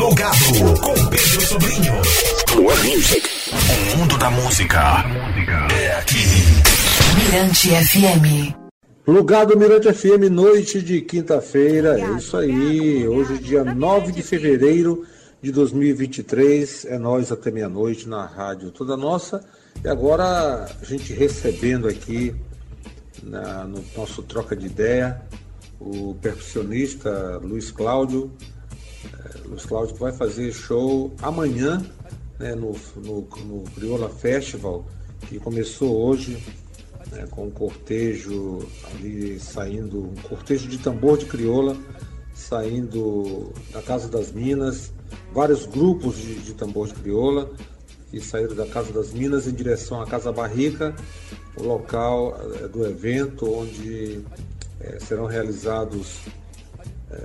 Plugado com Pedro Sobrinho. Plug Music. O mundo da música é aqui. Mirante FM. Plugado Mirante FM, noite de quinta-feira. É isso aí. Hoje, dia 9 de fevereiro de 2023. É nós até meia-noite na rádio toda nossa. E agora a gente recebendo aqui na, no nosso troca de ideia o percussionista Luiz Cláudio. É, Luiz Cláudio vai fazer show amanhã né, no, no, no Crioula Festival, que começou hoje né, com um cortejo ali saindo, um cortejo de tambor de crioula saindo da Casa das Minas, vários grupos de, de tambor de crioula que saíram da Casa das Minas em direção à Casa Barrica, o local é, do evento onde é, serão realizados,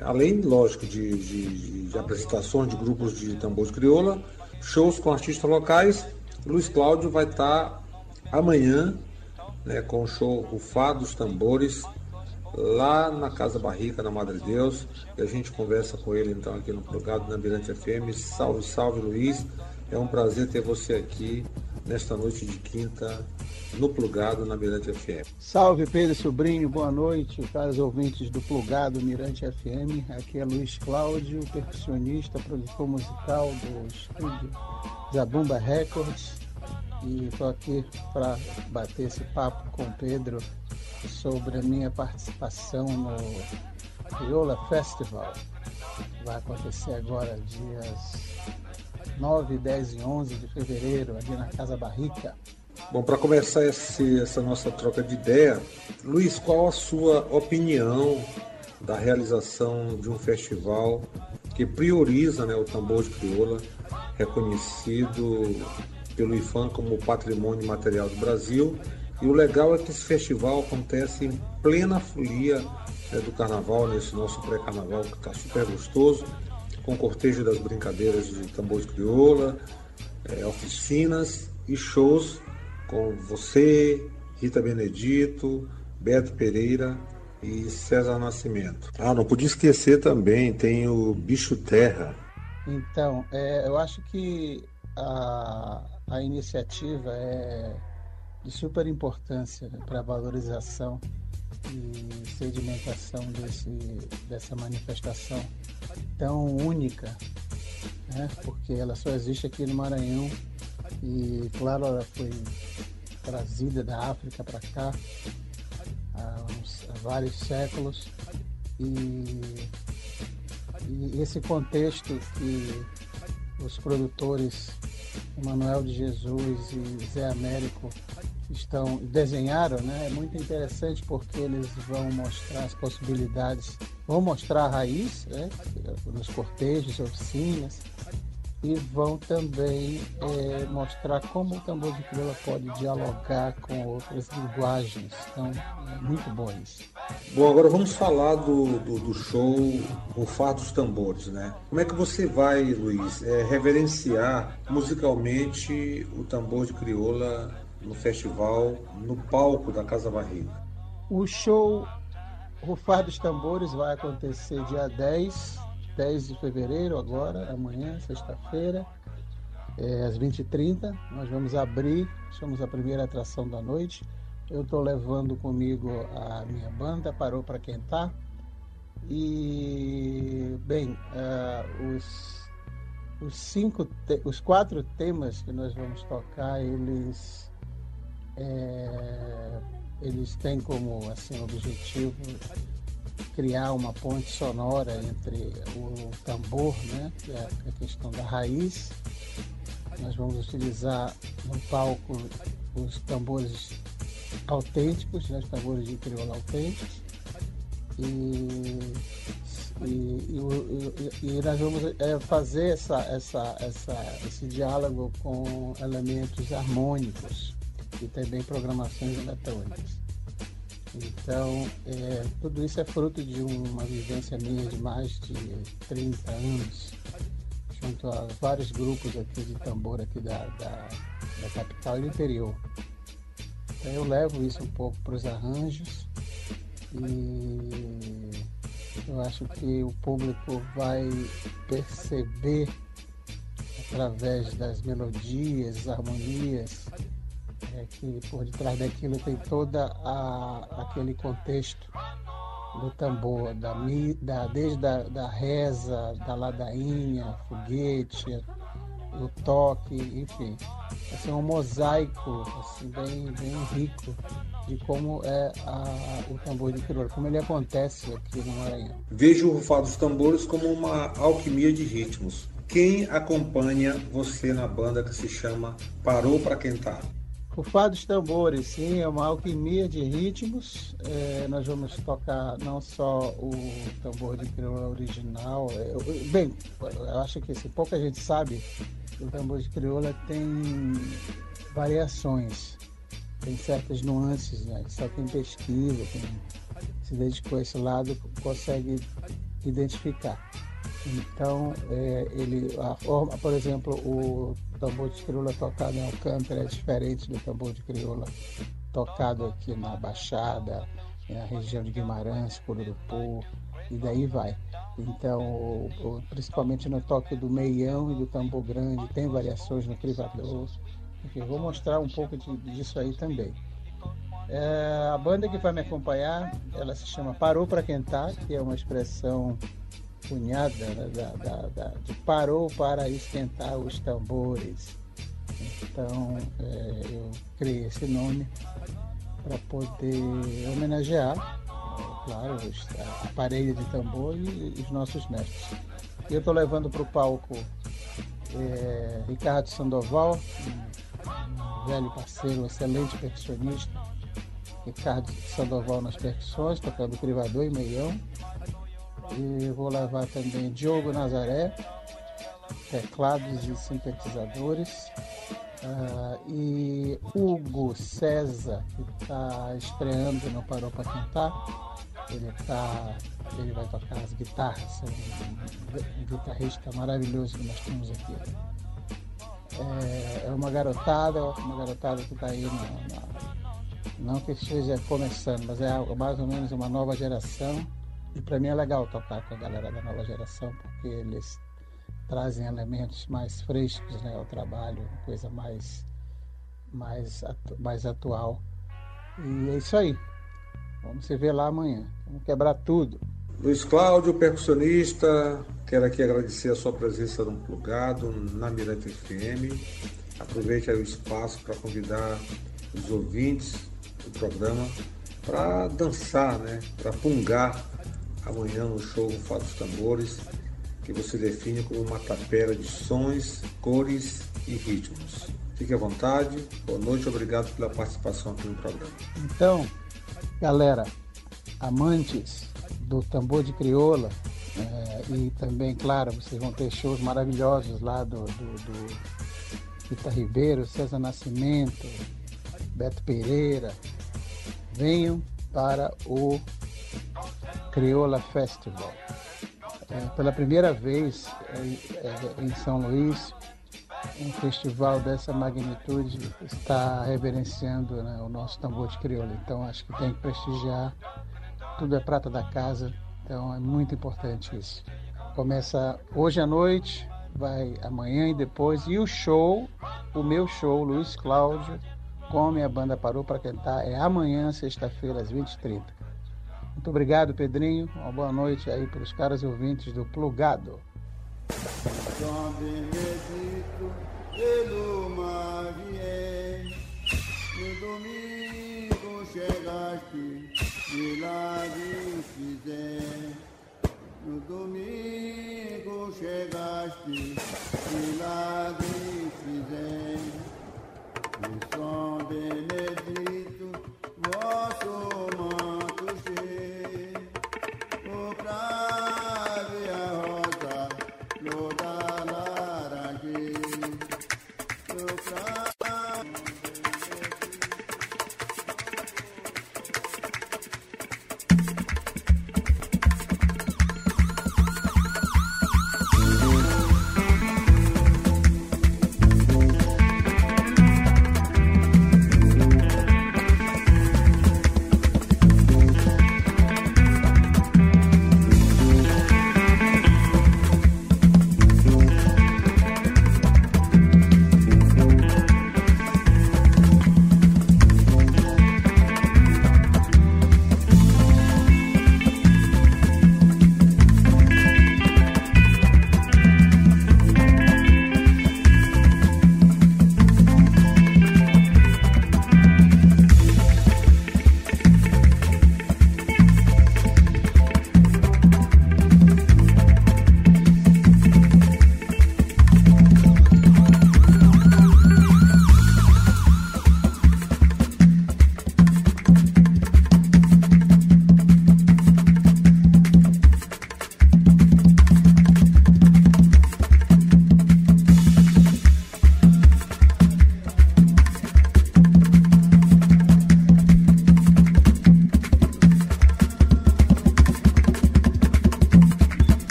além, lógico, de, de, de, apresentações de grupos de tambor de crioula, shows com artistas locais. Luiz Cláudio vai estar amanhã né, com o show Rufá dos Tambores lá na Casa Barrica, na Madre Deus. E a gente conversa com ele então aqui no Plugado na Mirante FM. Salve, salve Luiz. É um prazer ter você aqui nesta noite de quinta no Plugado na Mirante FM. Salve Pedro Sobrinho, boa noite, caros ouvintes do Plugado Mirante FM. Aqui é Luiz Cláudio, percussionista, produtor musical do estúdio Zabumba Records. E estou aqui para bater esse papo com o Pedro sobre a minha participação no Crioula Festival. Vai acontecer agora dias 9, 10 e 11 de fevereiro, ali na Casa Barrica. Bom, para começar esse, essa nossa troca de ideia, Luiz, qual a sua opinião da realização de um festival que prioriza né, o tambor de crioula, reconhecido pelo IFAM como Patrimônio Material do Brasil. E o legal é que esse festival acontece em plena folia né, do carnaval, nesse nosso pré-carnaval que está super gostoso com cortejo das brincadeiras de tambores crioula, é, oficinas e shows com você, Rita Benedito, Beto Pereira e César Nascimento. Ah, não podia esquecer também, tem o Bicho Terra. Então, é, eu acho que a, a iniciativa é de super importância para a valorização e sedimentação desse, dessa manifestação tão única, né? porque ela só existe aqui no Maranhão e, claro, ela foi trazida da África para cá há, uns, há, vários séculos e, e esse contexto que os produtores Emanuel de Jesus e Zé Américo estão desenharam, né? É muito interessante porque eles vão mostrar as possibilidades, vão mostrar a raiz, né? Nos cortejos, oficinas, e vão também é, mostrar como o tambor de crioula pode dialogar com outras linguagens. Então, muito bom isso. Bom, agora vamos falar do, do, do show Rufar dos Tambores, né? Como é que você vai, Luiz, é, reverenciar musicalmente o tambor de crioula no festival, no palco da Casa Barriga? O show Rufar dos Tambores vai acontecer dia 10, 10 de fevereiro, agora, amanhã, sexta-feira, é, às 20h30. Nós vamos abrir, somos a primeira atração da noite. Eu estou levando comigo a minha banda, Parou para Quentar. Tá. E, bem, uh, os, os, cinco os quatro temas que nós vamos tocar, eles é, eles têm como assim, objetivo criar uma ponte sonora entre o tambor, né, que é a questão da raiz. Nós vamos utilizar no palco os tambores autênticos, né, os tambores de crioula autênticos. E, e, e, e, nós vamos é, fazer essa, essa, essa, esse diálogo com elementos harmônicos e também programações eletrônicas. Então, é, tudo isso é fruto de uma vivência minha de mais de 30 anos, junto a vários grupos aqui de tambor aqui da, da, da capital e do interior. Então eu levo isso um pouco para os arranjos e, Eu acho que o público vai perceber através das melodias, harmonias, é, que por detrás daquilo tem toda a, aquele contexto do tambor, da, da, desde a da reza, da ladainha, foguete, o toque, enfim. Assim, um mosaico assim, bem, bem rico de como é a, o tambor de crioula, como ele acontece aqui no Maranhão. Vejo o rufado dos tambores como uma alquimia de ritmos. Quem acompanha você na banda que se chama Parou para Quentar? O Fado dos Tambores, sim, é uma alquimia de ritmos. É, nós vamos tocar não só o tambor de crioula original. É, bem, eu acho que assim, pouca gente sabe que o tambor de crioula tem variações, tem certas nuances, né? Só quem pesquisa, quem se dedicou a esse lado, consegue identificar. Então, é, ele, a forma, por exemplo, o tambor de crioula tocado em Alcântara é diferente do tambor de crioula tocado aqui na Baixada, na região de Guimarães, Cururupu, e daí vai. Então, principalmente no toque do meião e do tambor grande, tem variações no privador. Enfim, vou mostrar um pouco de, disso aí também. É, a banda que vai me acompanhar, ela se chama Parou para Quentar, que é uma expressão cunhada né, da, da, da, de parou para esquentar os tambores. Então é, eu criei esse nome para poder homenagear, é, claro, a parede de tambor e, e os nossos mestres. Eu estou levando para o palco é, Ricardo Sandoval, um, um velho parceiro, um excelente percussionista. Ricardo Sandoval nas percussões, tocando privador e meião. E vou levar também Diogo Nazaré, teclados e sintetizadores. Uh, e Hugo César, que está estreando no Parou para Cantar. Ele, tá, ele vai tocar as guitarras, é um guitarrista maravilhoso que nós temos aqui. É, é uma garotada, uma garotada que está aí na, na, não que esteja começando, mas é mais ou menos uma nova geração e para mim é legal tocar com a galera da nova geração, porque eles trazem elementos mais frescos né, ao trabalho, coisa mais, mais, atu mais atual. E é isso aí. Vamos se ver lá amanhã. Vamos quebrar tudo. Luiz Cláudio, percussionista, quero aqui agradecer a sua presença no Plugado, na Mirante FM. Aproveite aí o espaço para convidar os ouvintes do programa para dançar, né? para pungar amanhã no show Fatos Tambores, que você define como uma tapera de sons, cores e ritmos. Fique à vontade, boa noite, obrigado pela participação aqui no programa. Então, galera, amantes do tambor de crioula, é, e também, claro, vocês vão ter shows maravilhosos lá do, do, do Rita Ribeiro, César Nascimento, Beto Pereira. Venham para o Crioula Festival. É, pela primeira vez é, é, em São Luís, um festival dessa magnitude está reverenciando né, o nosso tambor de crioula. Então acho que tem que prestigiar. Tudo é prata da casa, então é muito importante isso. Começa hoje à noite, vai amanhã e depois. E o show, o meu show, Luiz Cláudio, com a banda Parou para Cantar, é amanhã, sexta-feira, às 20h30. Muito obrigado, Pedrinho. Uma boa noite aí para os caras ouvintes do Plugado. No domingo chegaste, milagre fizer. No domingo chegaste. E São Benedito, vosso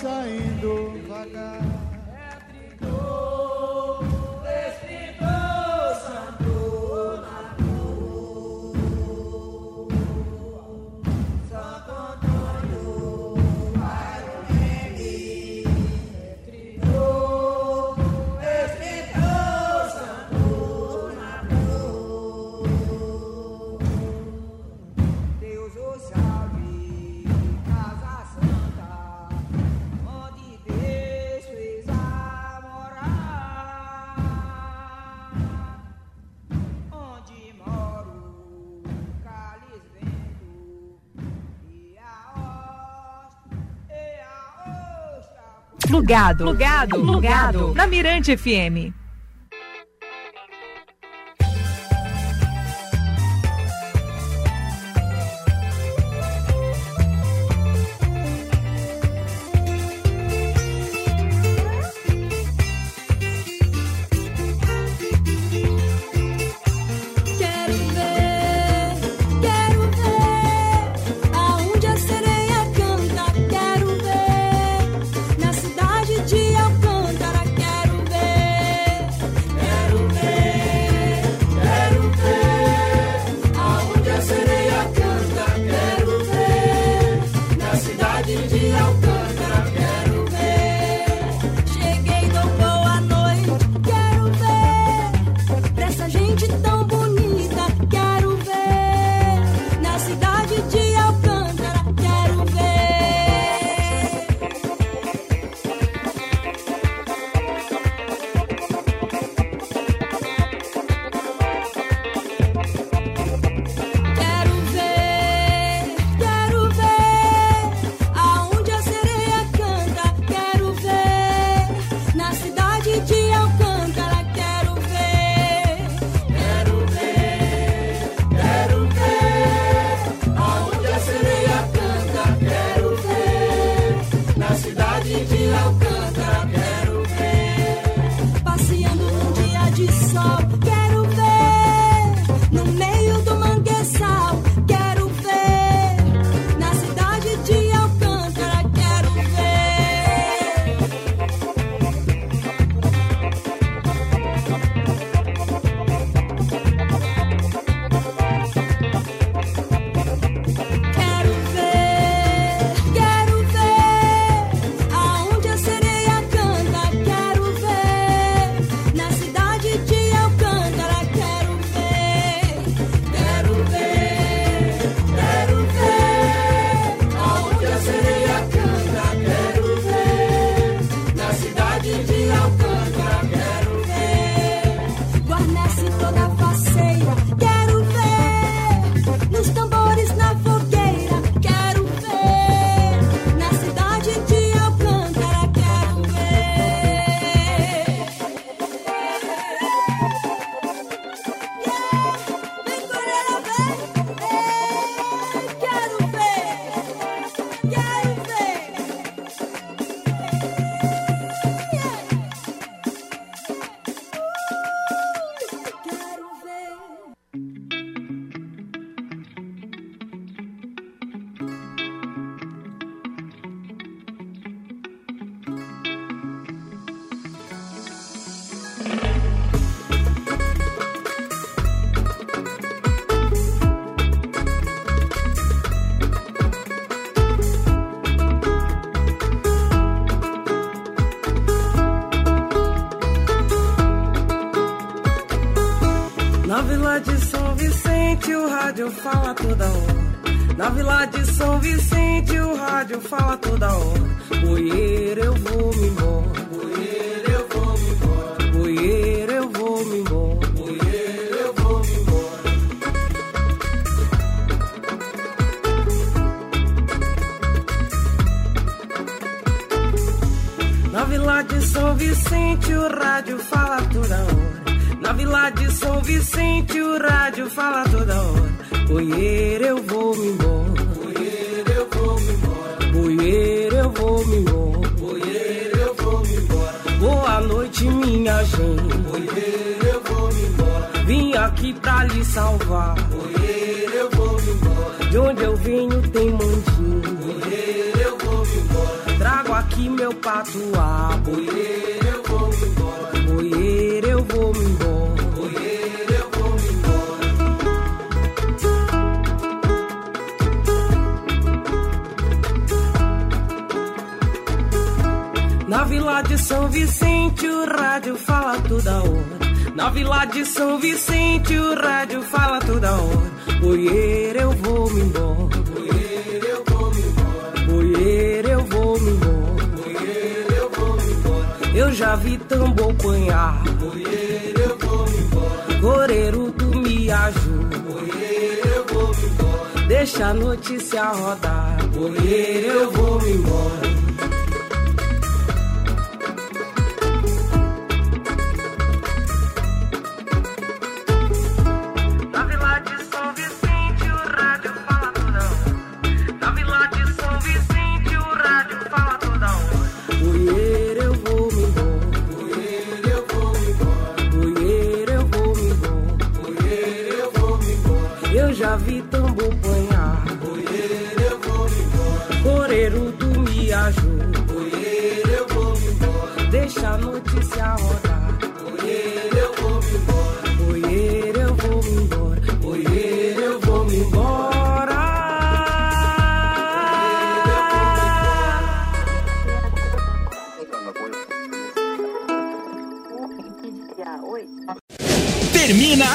saindo. Deus Plugado, plugado, plugado. Na Mirante FM. Na rádio fala toda hora. Na Vila de São Vicente o rádio fala toda hora. Oiê, eu vou me embora. Oiê, eu vou me embora. Oiê, eu vou me embora. Oiê, eu vou me embora. Na Vila de São Vicente o rádio fala toda hora. Na Vila de São Vicente o rádio fala Oiê, eu vou me embora. Oiê, eu vou me embora. Oiê, eu vou me embora. Oiê, eu vou me embora. Boa noite, minha gente. Oiê, eu vou me embora. Vim aqui pra lhe salvar. Oiê, eu De onde eu venho tem mandinho. Boieiro, eu vou me embora. Trago aqui meu patuá. Boieiro, eu vou me embora. Boieiro, eu vou me embora. Vila de São Vicente o rádio fala toda hora. Na Vila de São Vicente o rádio fala toda hora. Boieiro, eu vou me embora. Boieiro, eu vou me embora. Boieiro, eu vou me embora. Boieiro, eu vou me embora. Eu já vi tambor panhar. Boieiro, eu vou me embora. Coreiro, me ajuda. Boieiro, eu vou me embora. Deixa a notícia rodar. Boieiro, eu vou me embora. Já vi tambor panhar. Boieiro, eu vou embora. Coreiro, ajuda. Boieiro, eu vou embora. Deixa a notícia rodar.